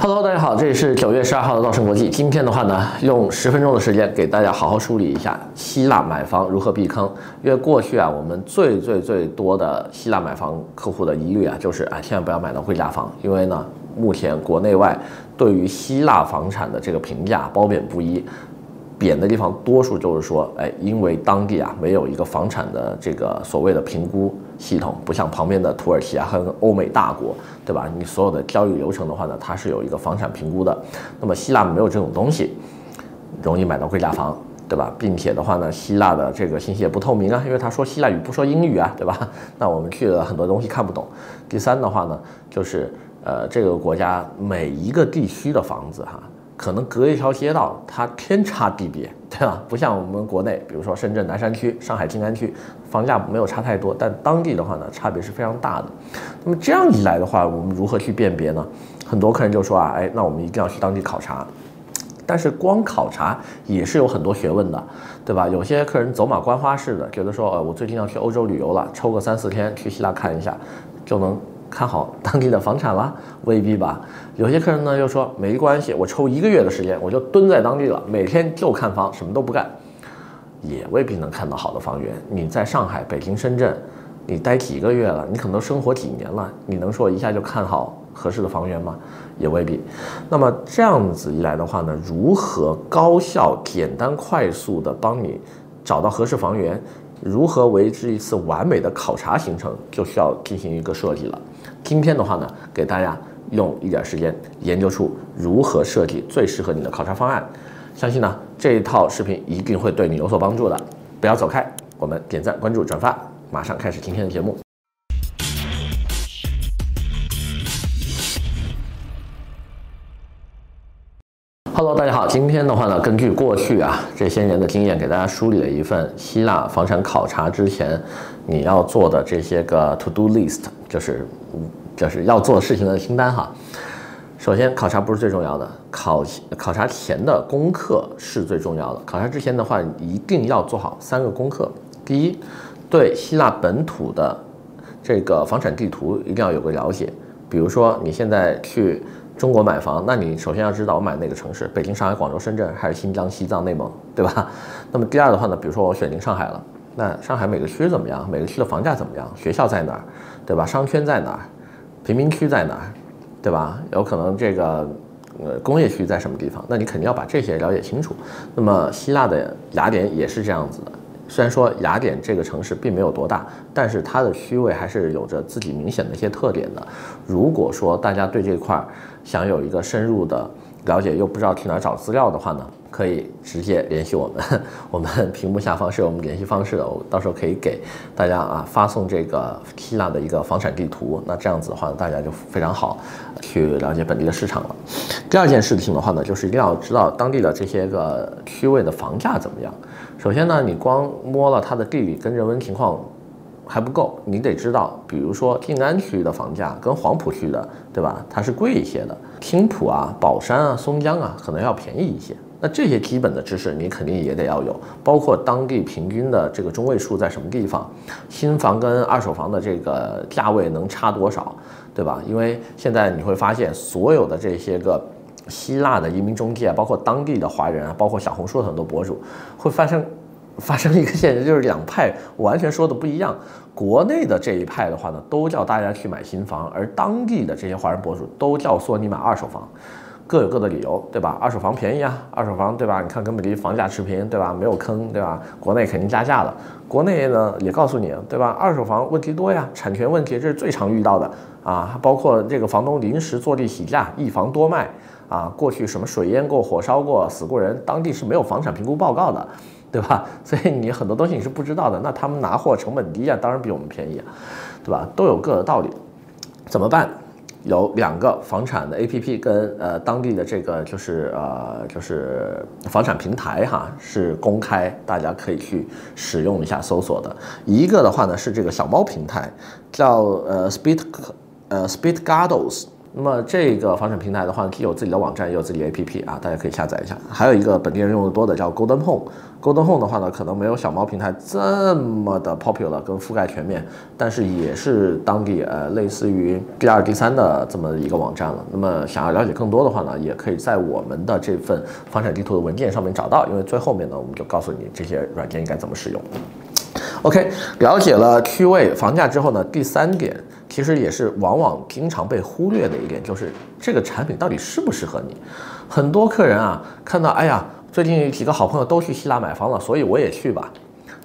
Hello，大家好，这里是九月十二号的道盛国际。今天的话呢，用十分钟的时间给大家好好梳理一下希腊买房如何避坑。因为过去啊，我们最最最多的希腊买房客户的疑虑啊，就是啊，千万不要买到贵价房，因为呢，目前国内外对于希腊房产的这个评价褒贬不一。贬的地方多数就是说，哎，因为当地啊没有一个房产的这个所谓的评估系统，不像旁边的土耳其啊和欧美大国，对吧？你所有的交易流程的话呢，它是有一个房产评估的。那么希腊没有这种东西，容易买到贵价房，对吧？并且的话呢，希腊的这个信息也不透明啊，因为他说希腊语不说英语啊，对吧？那我们去了很多东西看不懂。第三的话呢，就是呃这个国家每一个地区的房子哈。可能隔一条街道，它天差地别，对吧？不像我们国内，比如说深圳南山区、上海静安区，房价没有差太多，但当地的话呢，差别是非常大的。那么这样一来的话，我们如何去辨别呢？很多客人就说啊，哎，那我们一定要去当地考察。但是光考察也是有很多学问的，对吧？有些客人走马观花似的，觉得说，呃，我最近要去欧洲旅游了，抽个三四天去希腊看一下，就能。看好当地的房产了，未必吧？有些客人呢又说没关系，我抽一个月的时间，我就蹲在当地了，每天就看房，什么都不干，也未必能看到好的房源。你在上海、北京、深圳，你待几个月了，你可能都生活几年了，你能说一下就看好合适的房源吗？也未必。那么这样子一来的话呢，如何高效、简单、快速的帮你找到合适房源？如何维持一次完美的考察行程，就需要进行一个设计了。今天的话呢，给大家用一点时间研究出如何设计最适合你的考察方案。相信呢，这一套视频一定会对你有所帮助的。不要走开，我们点赞、关注、转发，马上开始今天的节目。Hello，大家好。今天的话呢，根据过去啊这些年的经验，给大家梳理了一份希腊房产考察之前你要做的这些个 to do list，就是就是要做事情的清单哈。首先，考察不是最重要的，考考察前的功课是最重要的。考察之前的话，一定要做好三个功课。第一，对希腊本土的这个房产地图一定要有个了解，比如说你现在去。中国买房，那你首先要知道我买哪个城市，北京、上海、广州、深圳，还是新疆、西藏、内蒙，对吧？那么第二的话呢，比如说我选定上海了，那上海每个区怎么样？每个区的房价怎么样？学校在哪儿，对吧？商圈在哪儿？贫民区在哪儿，对吧？有可能这个呃工业区在什么地方？那你肯定要把这些了解清楚。那么希腊的雅典也是这样子的。虽然说雅典这个城市并没有多大，但是它的区位还是有着自己明显的一些特点的。如果说大家对这块想有一个深入的了解，又不知道去哪儿找资料的话呢，可以直接联系我们，我们屏幕下方是有我们联系方式的，我到时候可以给大家啊发送这个希腊的一个房产地图。那这样子的话，大家就非常好去了解本地的市场了。第二件事情的话呢，就是一定要知道当地的这些个区位的房价怎么样。首先呢，你光摸了它的地理跟人文情况还不够，你得知道，比如说静安区的房价跟黄浦区的，对吧？它是贵一些的，青浦啊、宝山啊、松江啊，可能要便宜一些。那这些基本的知识你肯定也得要有，包括当地平均的这个中位数在什么地方，新房跟二手房的这个价位能差多少，对吧？因为现在你会发现，所有的这些个。希腊的移民中介，包括当地的华人啊，包括小红书的很多博主，会发生 发生一个现象，就是两派完全说的不一样。国内的这一派的话呢，都叫大家去买新房，而当地的这些华人博主都叫说你买二手房，各有各的理由，对吧？二手房便宜啊，二手房对吧？你看跟本地房价持平，对吧？没有坑，对吧？国内肯定加价了。国内呢也告诉你，对吧？二手房问题多呀，产权问题这是最常遇到的啊，包括这个房东临时坐地起价，一房多卖。啊，过去什么水淹过、火烧过、死过人，当地是没有房产评估报告的，对吧？所以你很多东西你是不知道的。那他们拿货成本低啊，当然比我们便宜啊，对吧？都有各的道理。怎么办？有两个房产的 APP 跟呃当地的这个就是呃就是房产平台哈是公开，大家可以去使用一下搜索的。一个的话呢是这个小猫平台，叫呃 Speed 呃 Speedgados。那么这个房产平台的话，既有自己的网站，也有自己的 APP 啊，大家可以下载一下。还有一个本地人用的多的叫 Golden Home。Golden Home 的话呢，可能没有小猫平台这么的 popular 跟覆盖全面，但是也是当地呃类似于第二、第三的这么一个网站了。那么想要了解更多的话呢，也可以在我们的这份房产地图的文件上面找到，因为最后面呢，我们就告诉你这些软件应该怎么使用。OK，了解了区位、房价之后呢，第三点其实也是往往经常被忽略的一点，就是这个产品到底适不适合你。很多客人啊，看到哎呀，最近几个好朋友都去希腊买房了，所以我也去吧。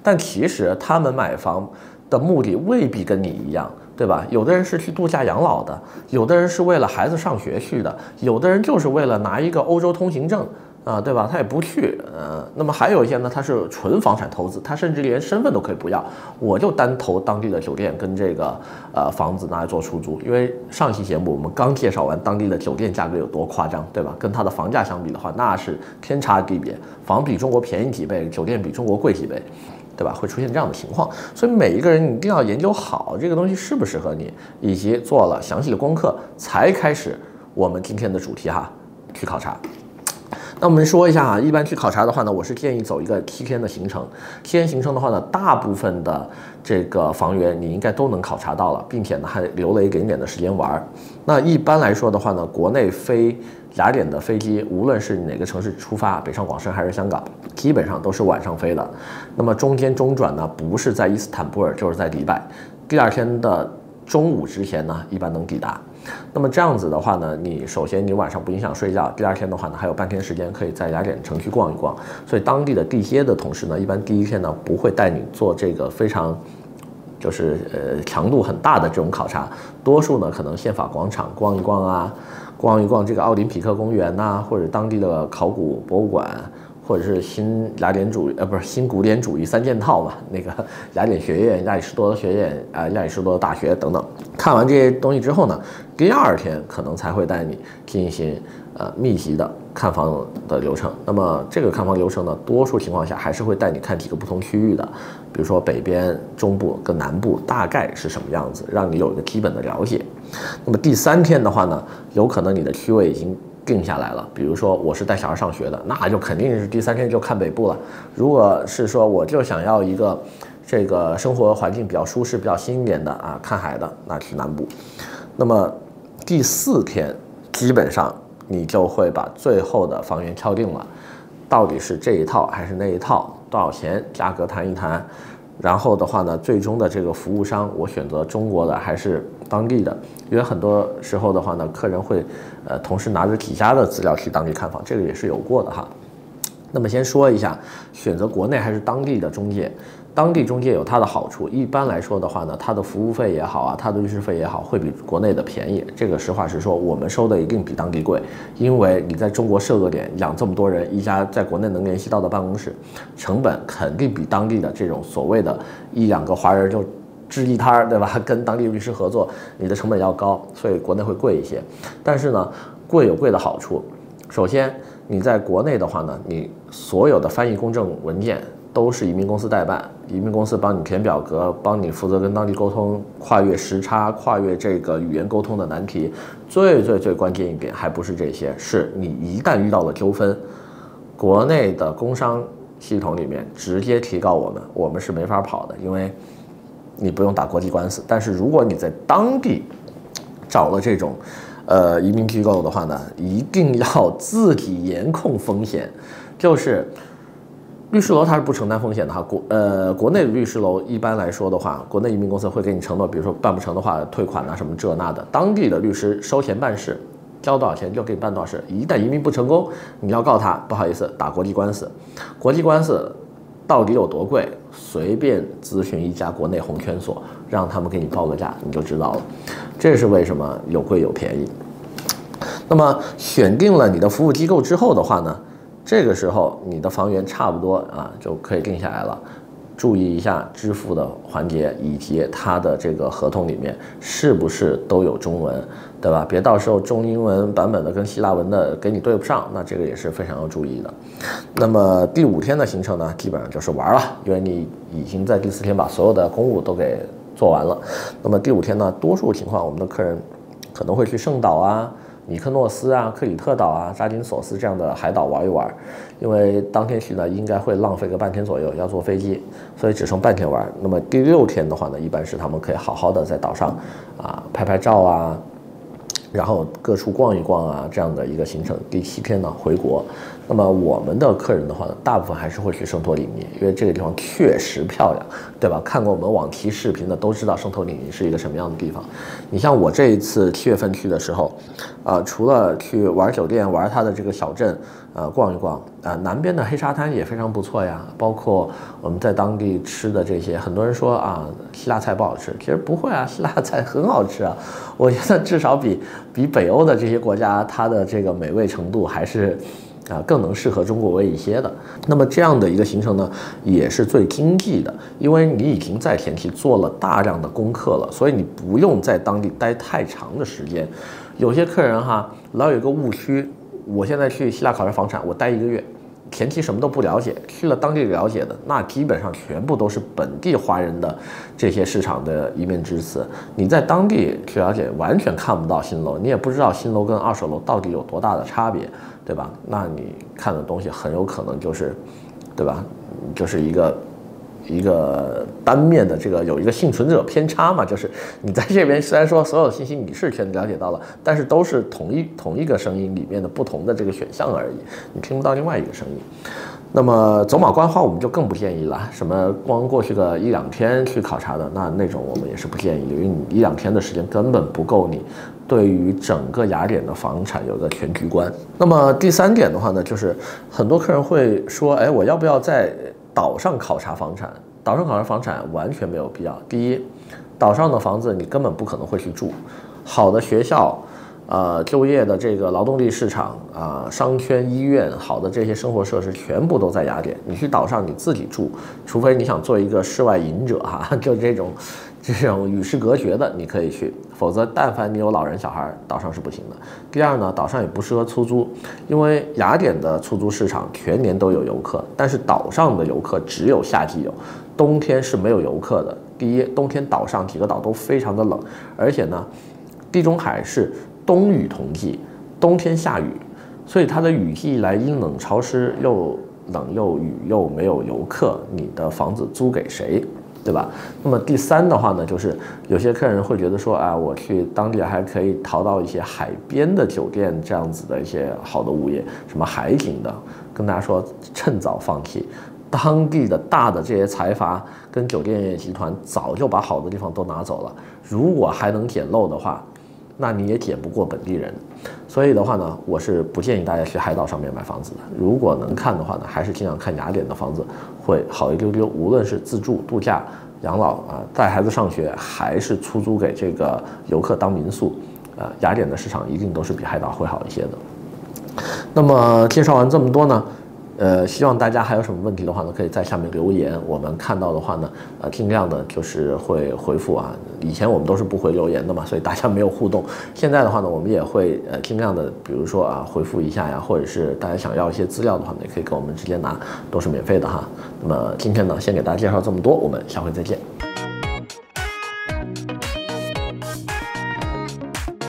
但其实他们买房的目的未必跟你一样，对吧？有的人是去度假养老的，有的人是为了孩子上学去的，有的人就是为了拿一个欧洲通行证。啊，对吧？他也不去，呃，那么还有一些呢，他是纯房产投资，他甚至连身份都可以不要，我就单投当地的酒店跟这个呃房子拿来做出租。因为上期节目我们刚介绍完当地的酒店价格有多夸张，对吧？跟它的房价相比的话，那是天差地别，房比中国便宜几倍，酒店比中国贵几倍，对吧？会出现这样的情况，所以每一个人一定要研究好这个东西适不适合你，以及做了详细的功课才开始我们今天的主题哈，去考察。那我们说一下啊，一般去考察的话呢，我是建议走一个七天的行程。七天行程的话呢，大部分的这个房源你应该都能考察到了，并且呢还留了一点点的时间玩。那一般来说的话呢，国内飞雅典的飞机，无论是哪个城市出发，北上广深还是香港，基本上都是晚上飞的。那么中间中转呢，不是在伊斯坦布尔，就是在迪拜。第二天的中午之前呢，一般能抵达。那么这样子的话呢，你首先你晚上不影响睡觉，第二天的话呢，还有半天时间可以在雅典城区逛一逛。所以当地的地接的同事呢，一般第一天呢不会带你做这个非常，就是呃强度很大的这种考察，多数呢可能宪法广场逛一逛啊，逛一逛这个奥林匹克公园呐，或者当地的考古博物馆。或者是新雅典主义呃不是新古典主义三件套嘛，那个雅典学院、亚里士多德学院啊、亚里士多德大学等等。看完这些东西之后呢，第二天可能才会带你进行呃密集的看房的流程。那么这个看房流程呢，多数情况下还是会带你看几个不同区域的，比如说北边、中部跟南部大概是什么样子，让你有一个基本的了解。那么第三天的话呢，有可能你的区位已经。定下来了，比如说我是带小孩上学的，那就肯定是第三天就看北部了。如果是说我就想要一个这个生活环境比较舒适、比较新一点的啊，看海的，那去南部。那么第四天基本上你就会把最后的房源敲定了，到底是这一套还是那一套，多少钱，价格谈一谈。然后的话呢，最终的这个服务商，我选择中国的还是当地的？因为很多时候的话呢，客人会，呃，同时拿着几家的资料去当地看房，这个也是有过的哈。那么先说一下，选择国内还是当地的中介。当地中介有它的好处，一般来说的话呢，它的服务费也好啊，它的律师费也好，会比国内的便宜。这个实话实说，我们收的一定比当地贵，因为你在中国设个点，养这么多人，一家在国内能联系到的办公室，成本肯定比当地的这种所谓的一两个华人就支一摊儿，对吧？跟当地律师合作，你的成本要高，所以国内会贵一些。但是呢，贵有贵的好处，首先你在国内的话呢，你所有的翻译公证文件。都是移民公司代办，移民公司帮你填表格，帮你负责跟当地沟通，跨越时差，跨越这个语言沟通的难题。最最最关键一点，还不是这些，是你一旦遇到了纠纷，国内的工商系统里面直接提告我们，我们是没法跑的，因为你不用打国际官司。但是如果你在当地找了这种呃移民机构的话呢，一定要自己严控风险，就是。律师楼它是不承担风险的哈，国呃国内的律师楼一般来说的话，国内移民公司会给你承诺，比如说办不成的话退款啊什么这那的。当地的律师收钱办事，交多少钱就给你办多少事。一旦移民不成功，你要告他，不好意思，打国际官司。国际官司到底有多贵？随便咨询一家国内红圈所，让他们给你报个价，你就知道了。这是为什么有贵有便宜。那么选定了你的服务机构之后的话呢？这个时候，你的房源差不多啊，就可以定下来了。注意一下支付的环节，以及它的这个合同里面是不是都有中文，对吧？别到时候中英文版本的跟希腊文的给你对不上，那这个也是非常要注意的。那么第五天的行程呢，基本上就是玩了，因为你已经在第四天把所有的公务都给做完了。那么第五天呢，多数情况我们的客人可能会去圣岛啊、米克诺斯啊、克里特岛啊、扎金索斯这样的海岛玩一玩，因为当天去呢应该会浪费个半天左右，要坐飞机，所以只剩半天玩。那么第六天的话呢，一般是他们可以好好的在岛上啊拍拍照啊。然后各处逛一逛啊，这样的一个行程。第七天呢，回国。那么我们的客人的话呢，大部分还是会去圣托里尼，因为这个地方确实漂亮，对吧？看过我们往期视频的都知道圣托里尼是一个什么样的地方。你像我这一次七月份去的时候，呃，除了去玩酒店、玩它的这个小镇，呃，逛一逛，呃，南边的黑沙滩也非常不错呀。包括我们在当地吃的这些，很多人说啊，希腊菜不好吃，其实不会啊，希腊菜很好吃啊。我觉得至少比比北欧的这些国家，它的这个美味程度还是。啊，更能适合中国胃一些的。那么这样的一个行程呢，也是最经济的，因为你已经在前期做了大量的功课了，所以你不用在当地待太长的时间。有些客人哈，老有一个误区，我现在去希腊考察房产，我待一个月，前期什么都不了解，去了当地了解的，那基本上全部都是本地华人的这些市场的一面之词。你在当地去了解，完全看不到新楼，你也不知道新楼跟二手楼到底有多大的差别。对吧？那你看的东西很有可能就是，对吧？就是一个一个单面的这个有一个幸存者偏差嘛，就是你在这边虽然说所有信息你是全了解到了，但是都是同一 同一个声音里面的不同的这个选项而已，你听不到另外一个声音。那么走马观花我们就更不建议了，什么光过去个一两天去考察的，那那种我们也是不建议，因为你一两天的时间根本不够你对于整个雅典的房产有个全局观。那么第三点的话呢，就是很多客人会说，哎，我要不要在岛上考察房产？岛上考察房产完全没有必要。第一，岛上的房子你根本不可能会去住，好的学校。呃，就业的这个劳动力市场啊、商圈、医院，好的这些生活设施全部都在雅典。你去岛上你自己住，除非你想做一个世外隐者哈，就这种这种与世隔绝的，你可以去。否则，但凡你有老人小孩，岛上是不行的。第二呢，岛上也不适合出租，因为雅典的出租市场全年都有游客，但是岛上的游客只有夏季有，冬天是没有游客的。第一，冬天岛上几个岛都非常的冷，而且呢，地中海是。冬雨同季，冬天下雨，所以它的雨季来阴冷潮湿，又冷又雨又没有游客，你的房子租给谁，对吧？那么第三的话呢，就是有些客人会觉得说啊，我去当地还可以淘到一些海边的酒店这样子的一些好的物业，什么海景的，跟大家说趁早放弃，当地的大的这些财阀跟酒店业集团早就把好的地方都拿走了，如果还能捡漏的话。那你也捡不过本地人，所以的话呢，我是不建议大家去海岛上面买房子的。如果能看的话呢，还是尽量看雅典的房子会好一丢丢。无论是自住、度假、养老啊，带孩子上学，还是出租给这个游客当民宿，啊，雅典的市场一定都是比海岛会好一些的。那么介绍完这么多呢？呃，希望大家还有什么问题的话呢，可以在下面留言。我们看到的话呢，呃，尽量的就是会回复啊。以前我们都是不回留言的嘛，所以大家没有互动。现在的话呢，我们也会呃尽量的，比如说啊，回复一下呀，或者是大家想要一些资料的话呢，也可以跟我们直接拿，都是免费的哈。那么今天呢，先给大家介绍这么多，我们下回再见。